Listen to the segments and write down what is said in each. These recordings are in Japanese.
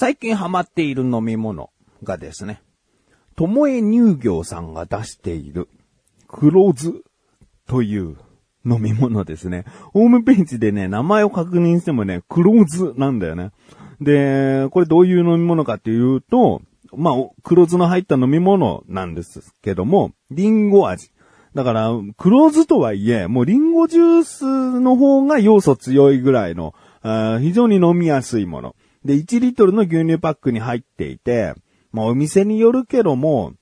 最近ハマっている飲み物がですね、ともえ乳業さんが出している黒酢という飲み物ですね。ホームページでね、名前を確認してもね、黒酢なんだよね。で、これどういう飲み物かっていうと、まあ、黒酢の入った飲み物なんですけども、リンゴ味。だから、黒酢とはいえ、もうリンゴジュースの方が要素強いぐらいの、あ非常に飲みやすいもの。で、1リットルの牛乳パックに入っていて、まあお店によるけども、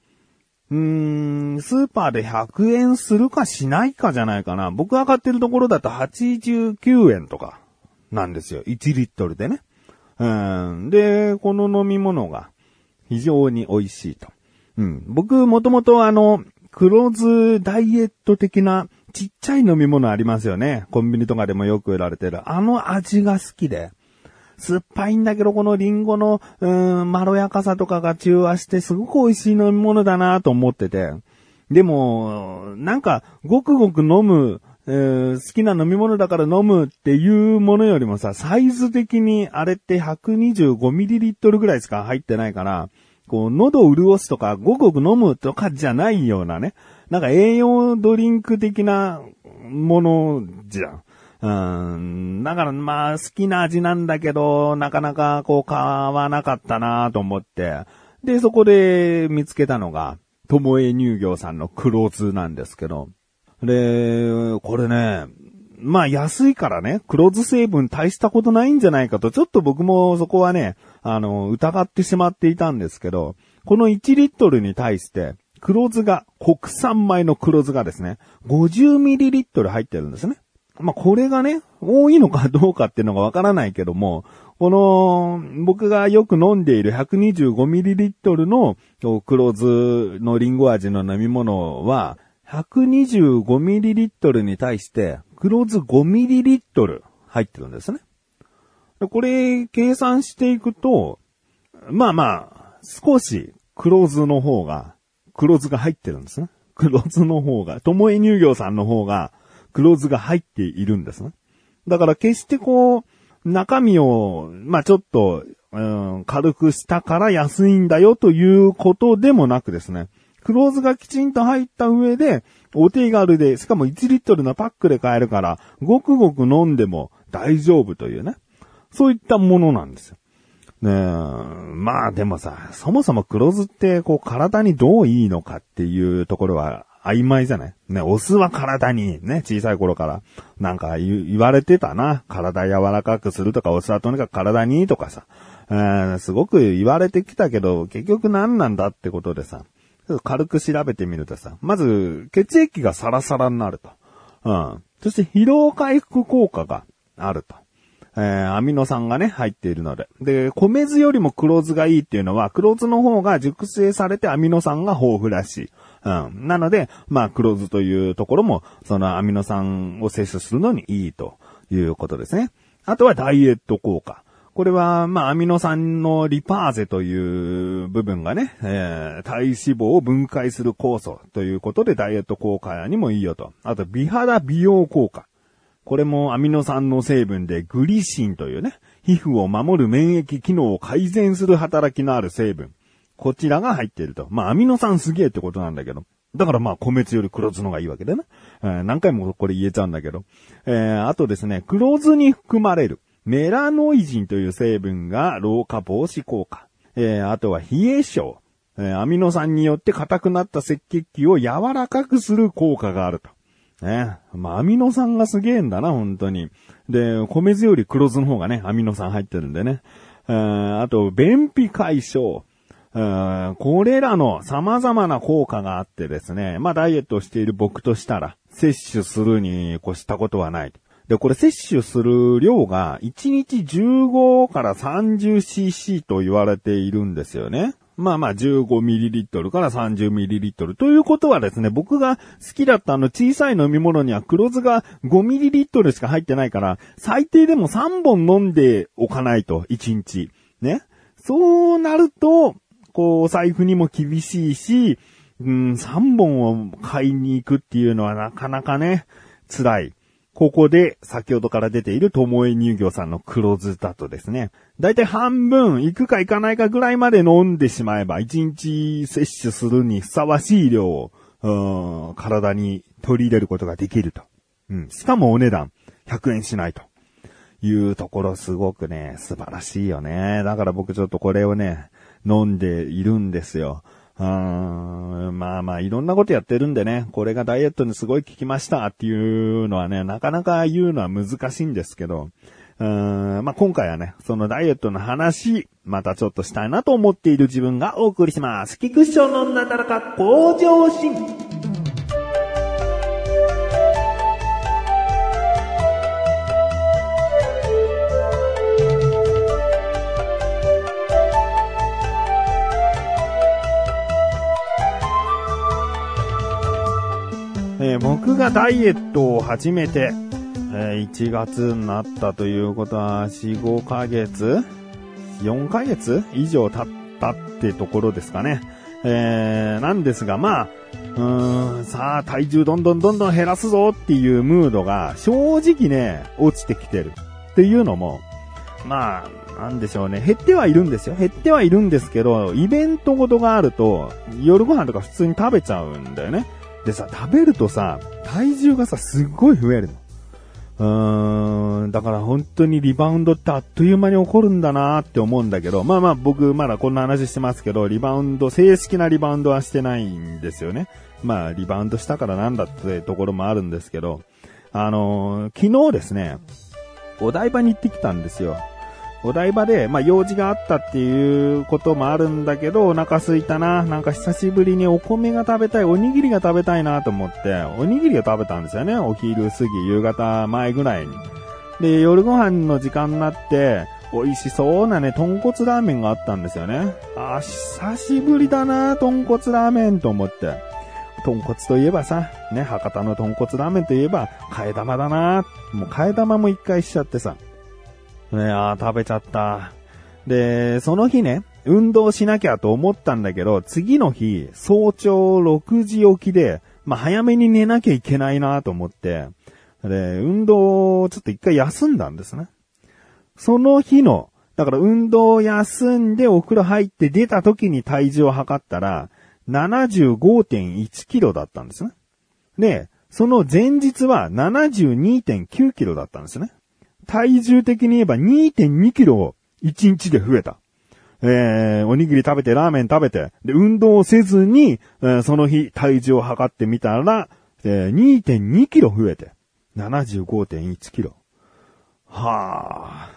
うーん、スーパーで100円するかしないかじゃないかな。僕が買ってるところだと89円とかなんですよ。1リットルでね。うん。で、この飲み物が非常に美味しいと。うん。僕もともとあの、黒酢ダイエット的なちっちゃい飲み物ありますよね。コンビニとかでもよく売られてる。あの味が好きで。酸っぱいんだけど、このリンゴの、うん、まろやかさとかが中和して、すごく美味しい飲み物だなと思ってて。でも、なんか、ごくごく飲む、えー、好きな飲み物だから飲むっていうものよりもさ、サイズ的にあれって 125ml ぐらいしか入ってないから、こう、喉を潤すとか、ごくごく飲むとかじゃないようなね。なんか栄養ドリンク的なものじゃん。うん。だからまあ好きな味なんだけど、なかなかこう買わなかったなと思って。で、そこで見つけたのが、ともえ乳業さんの黒酢なんですけど。で、これね、まあ安いからね、黒酢成分大したことないんじゃないかと、ちょっと僕もそこはね、あの、疑ってしまっていたんですけど、この1リットルに対して、黒酢が、国産米の黒酢がですね、50ml 入ってるんですね。まあ、これがね、多いのかどうかっていうのがわからないけども、この、僕がよく飲んでいる 125ml の黒酢のリンゴ味の飲み物は、125ml に対して黒酢 5ml 入ってるんですね。これ、計算していくと、まあまあ、少し黒酢の方が、黒酢が入ってるんですね。黒酢の方が、ともえ乳業さんの方が、黒酢が入っているんですね。だから決してこう、中身を、まあちょっと、うん、軽くしたから安いんだよということでもなくですね。黒酢がきちんと入った上で、お手軽で、しかも1リットルのパックで買えるから、ごくごく飲んでも大丈夫というね。そういったものなんですよ。ねまあでもさ、そもそも黒酢ってこう体にどういいのかっていうところは曖昧じゃない？ね、お酢は体に、ね、小さい頃から、なんか言われてたな。体柔らかくするとか、お酢はとにかく体にとかさ。えー、すごく言われてきたけど、結局何なんだってことでさ、軽く調べてみるとさ、まず、血液がサラサラになると。うん。そして疲労回復効果があると。えー、アミノ酸がね、入っているので。で、米酢よりも黒酢がいいっていうのは、黒酢の方が熟成されてアミノ酸が豊富らしい。うん。なので、まあ、黒酢というところも、そのアミノ酸を摂取するのにいいということですね。あとはダイエット効果。これは、まあ、アミノ酸のリパーゼという部分がね、えー、体脂肪を分解する酵素ということでダイエット効果にもいいよと。あと、美肌美容効果。これもアミノ酸の成分でグリシンというね、皮膚を守る免疫機能を改善する働きのある成分。こちらが入っていると。まあ、アミノ酸すげえってことなんだけど。だからまあ、米酢より黒酢のがいいわけだな。えー、何回もこれ言えちゃうんだけど。えー、あとですね、黒酢に含まれるメラノイジンという成分が老化防止効果。えー、あとは冷え症。えー、アミノ酸によって硬くなった赤血球を柔らかくする効果があると。ね。まあ、アミノ酸がすげえんだな、本当に。で、米酢より黒酢の方がね、アミノ酸入ってるんでね。えー、あと、便秘解消。これらの様々な効果があってですね、まあダイエットをしている僕としたら、摂取するに越したことはない。で、これ摂取する量が1日15から 30cc と言われているんですよね。まあまあ 15ml から 30ml ということはですね、僕が好きだったあの小さい飲み物には黒酢が 5ml しか入ってないから、最低でも3本飲んでおかないと、1日。ね。そうなると、こう、お財布にも厳しいし、うん、3本を買いに行くっていうのはなかなかね、辛い。ここで、先ほどから出ている、ともえ乳業さんの黒酢だとですね、だいたい半分、行くか行かないかぐらいまで飲んでしまえば、1日摂取するにふさわしい量を、うん、体に取り入れることができると。うん。しかもお値段、100円しないと。いうところすごくね、素晴らしいよね。だから僕ちょっとこれをね、飲んでいるんですよ。うーんまあまあ、いろんなことやってるんでね、これがダイエットにすごい効きましたっていうのはね、なかなか言うのは難しいんですけど、うーんまあ今回はね、そのダイエットの話、またちょっとしたいなと思っている自分がお送りします。菊師匠のなだらか向上心。えー僕がダイエットを始めて、えー1月になったということは、4、5ヶ月 ?4 ヶ月以上経ったってところですかね。えーなんですが、まあ、うーん、さあ、体重どんどんどんどん減らすぞっていうムードが、正直ね、落ちてきてる。っていうのも、まあ、なんでしょうね。減ってはいるんですよ。減ってはいるんですけど、イベントごとがあると、夜ご飯とか普通に食べちゃうんだよね。でさ、食べるとさ、体重がさ、すっごい増えるの。うーん、だから本当にリバウンドってあっという間に起こるんだなって思うんだけど、まあまあ僕まだこんな話してますけど、リバウンド、正式なリバウンドはしてないんですよね。まあリバウンドしたからなんだってところもあるんですけど、あのー昨日ですね、お台場に行ってきたんですよ。お台場で、まあ、用事があったっていうこともあるんだけど、お腹空いたな。なんか久しぶりにお米が食べたい、おにぎりが食べたいなと思って、おにぎりを食べたんですよね。お昼過ぎ、夕方前ぐらいに。で、夜ご飯の時間になって、美味しそうなね、豚骨ラーメンがあったんですよね。あ、久しぶりだな、豚骨ラーメンと思って。豚骨といえばさ、ね、博多の豚骨ラーメンといえば、替え玉だな。もう替え玉も一回しちゃってさ。ねあー食べちゃった。で、その日ね、運動しなきゃと思ったんだけど、次の日、早朝6時起きで、まあ、早めに寝なきゃいけないなと思って、で、運動をちょっと一回休んだんですね。その日の、だから運動を休んでお風呂入って出た時に体重を測ったら、75.1キロだったんですね。で、その前日は72.9キロだったんですね。体重的に言えば2.2キロ1日で増えた。えー、おにぎり食べて、ラーメン食べて、で、運動をせずに、えーその日体重を測ってみたら、えー2.2キロ増えて、75.1キロ。はあ。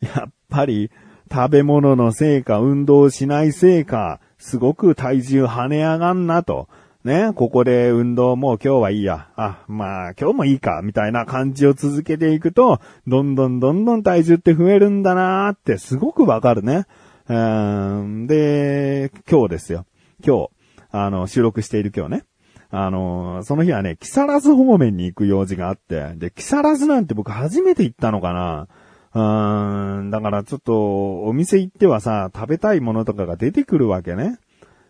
やっぱり、食べ物のせいか、運動しないせいか、すごく体重跳ね上がんなと。ね、ここで運動もう今日はいいや。あ、まあ今日もいいか、みたいな感じを続けていくと、どんどんどんどん体重って増えるんだなーってすごくわかるね。うんで、今日ですよ。今日、あの、収録している今日ね。あの、その日はね、木更津方面に行く用事があって、で、木更津なんて僕初めて行ったのかなうーん、だからちょっと、お店行ってはさ、食べたいものとかが出てくるわけね。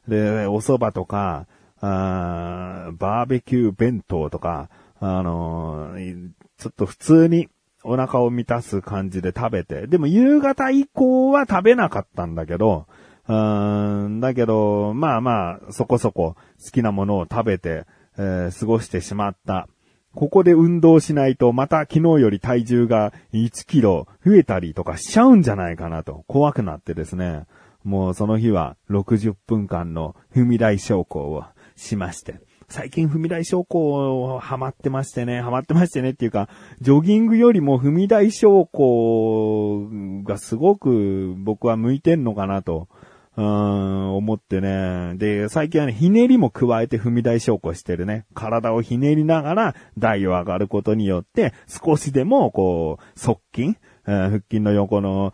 で、お蕎麦とか、あーバーベキュー弁当とか、あのーちょっと普通にお腹を満たす感じで食べて、でも夕方以降は食べなかったんだけど、うーん、だけど、まあまあ、そこそこ好きなものを食べて、えー過ごしてしまった。ここで運動しないと、また昨日より体重が1キロ増えたりとかしちゃうんじゃないかなと、怖くなってですね。もうその日は60分間の踏み台昇降をしまして。最近踏み台昇降ハマってましてね、ハマってましてねっていうか、ジョギングよりも踏み台昇降がすごく僕は向いてんのかなと。うん、思ってね。で、最近はね、ひねりも加えて踏み台昇降してるね。体をひねりながら台を上がることによって、少しでも、こう、側筋、腹筋の横の、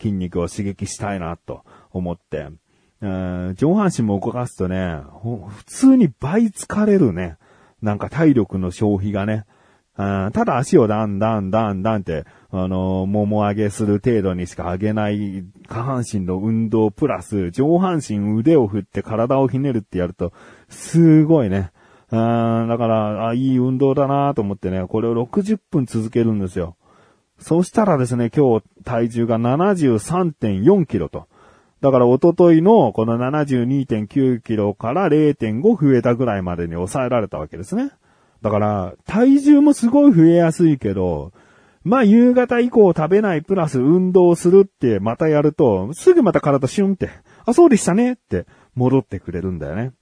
筋肉を刺激したいなと思って。上半身も動かすとね、普通に倍疲れるね。なんか体力の消費がね。ただ足をダンダンダンダンって、あのー、もも上げする程度にしか上げない下半身の運動プラス、上半身腕を振って体をひねるってやると、すごいね。だから、あ、いい運動だなと思ってね、これを60分続けるんですよ。そしたらですね、今日体重が73.4キロと。だから一昨日のこの72.9キロから0.5増えたぐらいまでに抑えられたわけですね。だから体重もすごい増えやすいけど、まあ夕方以降食べないプラス運動するってまたやると、すぐまた体シュンって、あ、そうでしたねって戻ってくれるんだよね。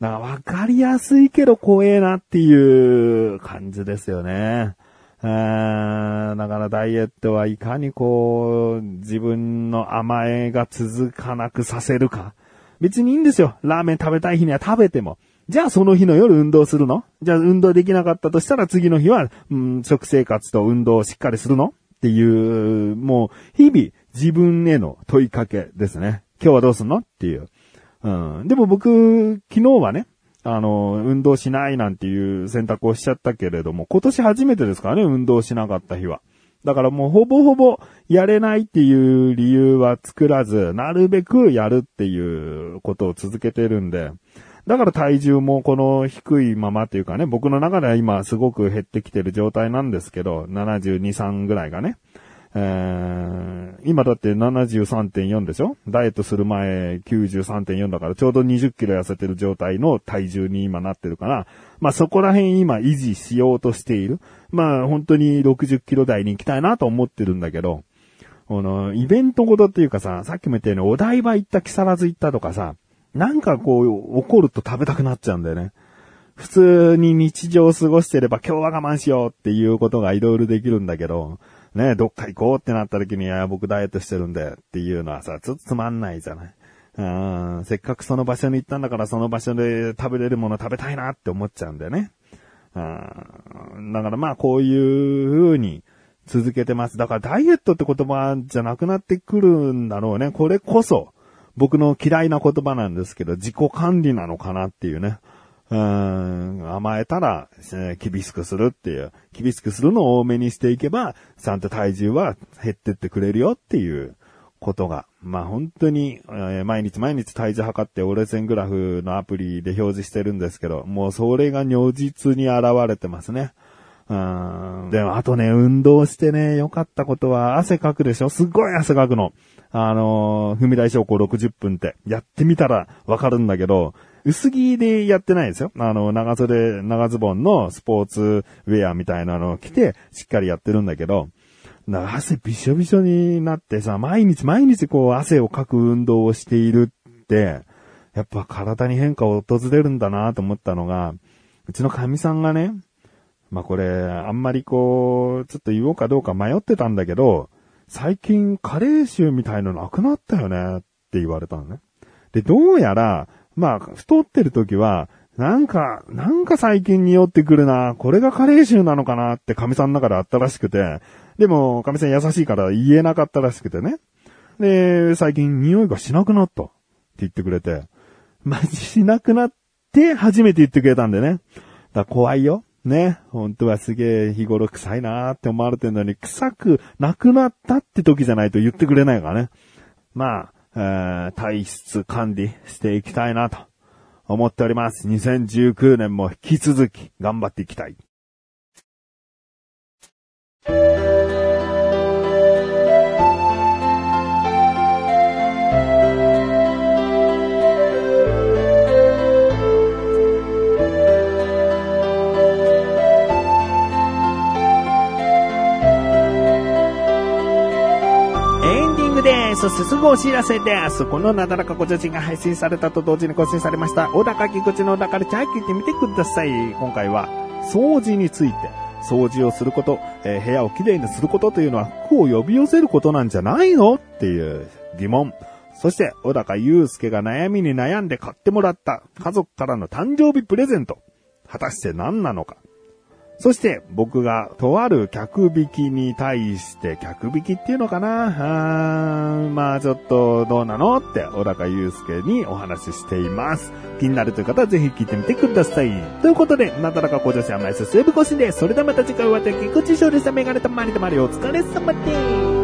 だからわかりやすいけど怖えなっていう感じですよね。だからダイエットはいかにこう、自分の甘えが続かなくさせるか。別にいいんですよ。ラーメン食べたい日には食べても。じゃあその日の夜運動するの？じゃあ運動できなかったとしたら次の日は、うん、食生活と運動をしっかりするの？っていう、もう日々自分への問いかけですね。今日はどうすんの？っていう。うん。でも僕、昨日はね、あの、運動しないなんていう選択をしちゃったけれども、今年初めてですからね、運動しなかった日は。だからもうほぼほぼやれないっていう理由は作らず、なるべくやるっていうことを続けてるんで、だから体重もこの低いままっていうかね、僕の中では今すごく減ってきてる状態なんですけど、72、3ぐらいがね。えー、今だって73.4でしょ？ダイエットする前93.4だからちょうど20キロ痩せてる状態の体重に今なってるから、まあそこら辺今維持しようとしている。まあ本当に60キロ台に行きたいなと思ってるんだけど、この、イベントごとっていうかさ、さっきも言ったようにお台場行った木更津行ったとかさ、なんかこう、怒ると食べたくなっちゃうんだよね。普通に日常を過ごしてれば今日は我慢しようっていうことがいろいろできるんだけど、ね、どっか行こうってなった時に、いや、僕ダイエットしてるんでっていうのはさ、ちょっとつまんないじゃない？うん、せっかくその場所に行ったんだからその場所で食べれるもの食べたいなって思っちゃうんだよね。うん、だからまあこういう風に続けてます。だからダイエットって言葉じゃなくなってくるんだろうね。これこそ僕の嫌いな言葉なんですけど、自己管理なのかなっていうね。うん、甘えたら、厳しくするっていう、厳しくするのを多めにしていけば、ちゃんと体重は減ってってくれるよっていうことが、まあ本当に、えー、毎日毎日体重測ってオレセングラフのアプリで表示してるんですけど、もうそれが如実に現れてますね。うん。でも、あとね、運動してね、良かったことは、汗かくでしょ？すっごい汗かくの。あのー、踏み台昇降60分って、やってみたらわかるんだけど、薄着でやってないですよ。あの、長袖、長ズボンのスポーツウェアみたいなのを着て、しっかりやってるんだけど、汗びしょびしょになってさ、毎日毎日こう汗をかく運動をしているって、やっぱ体に変化を訪れるんだなと思ったのが、うちの神さんがね、まあこれ、あんまりこう、ちょっと言おうかどうか迷ってたんだけど、最近カレー臭みたいのなくなったよねって言われたのね。で、どうやら、まあ、太ってる時は、なんか、なんか最近匂ってくるな。これがカレー臭なのかなって神さんの中であったらしくて。でも、神さん優しいから言えなかったらしくてね。で、最近匂いがしなくなったって言ってくれて。まあ、しなくなって初めて言ってくれたんでね。だ怖いよ。ね。本当はすげえ日頃臭いなーって思われてるのに、臭くなくなったって時じゃないと言ってくれないからね。まあ、えー、体質管理していきたいなと思っております。2019年も引き続き頑張っていきたい。そしてすぐお知らせです。このなだらかご女子が配信されたと同時に更新されました、小高菊池の小高でチャー聞いてみてください。今回は、掃除について。掃除をすること、えー、部屋をきれいにすることというのは服を呼び寄せることなんじゃないのっていう疑問。そして、小高祐介が悩みに悩んで買ってもらった家族からの誕生日プレゼント。果たして何なのか。そして僕がとある客引きに対して客引きっていうのかな？あまあちょっとどうなの？って小高祐介にお話ししています。気になるという方はぜひ聞いてみてください。ということで、なだらか向上心甘いすすぶこしで、それではまた次回お会いでき、口勝利したメガネたまりたまりお疲れ様です。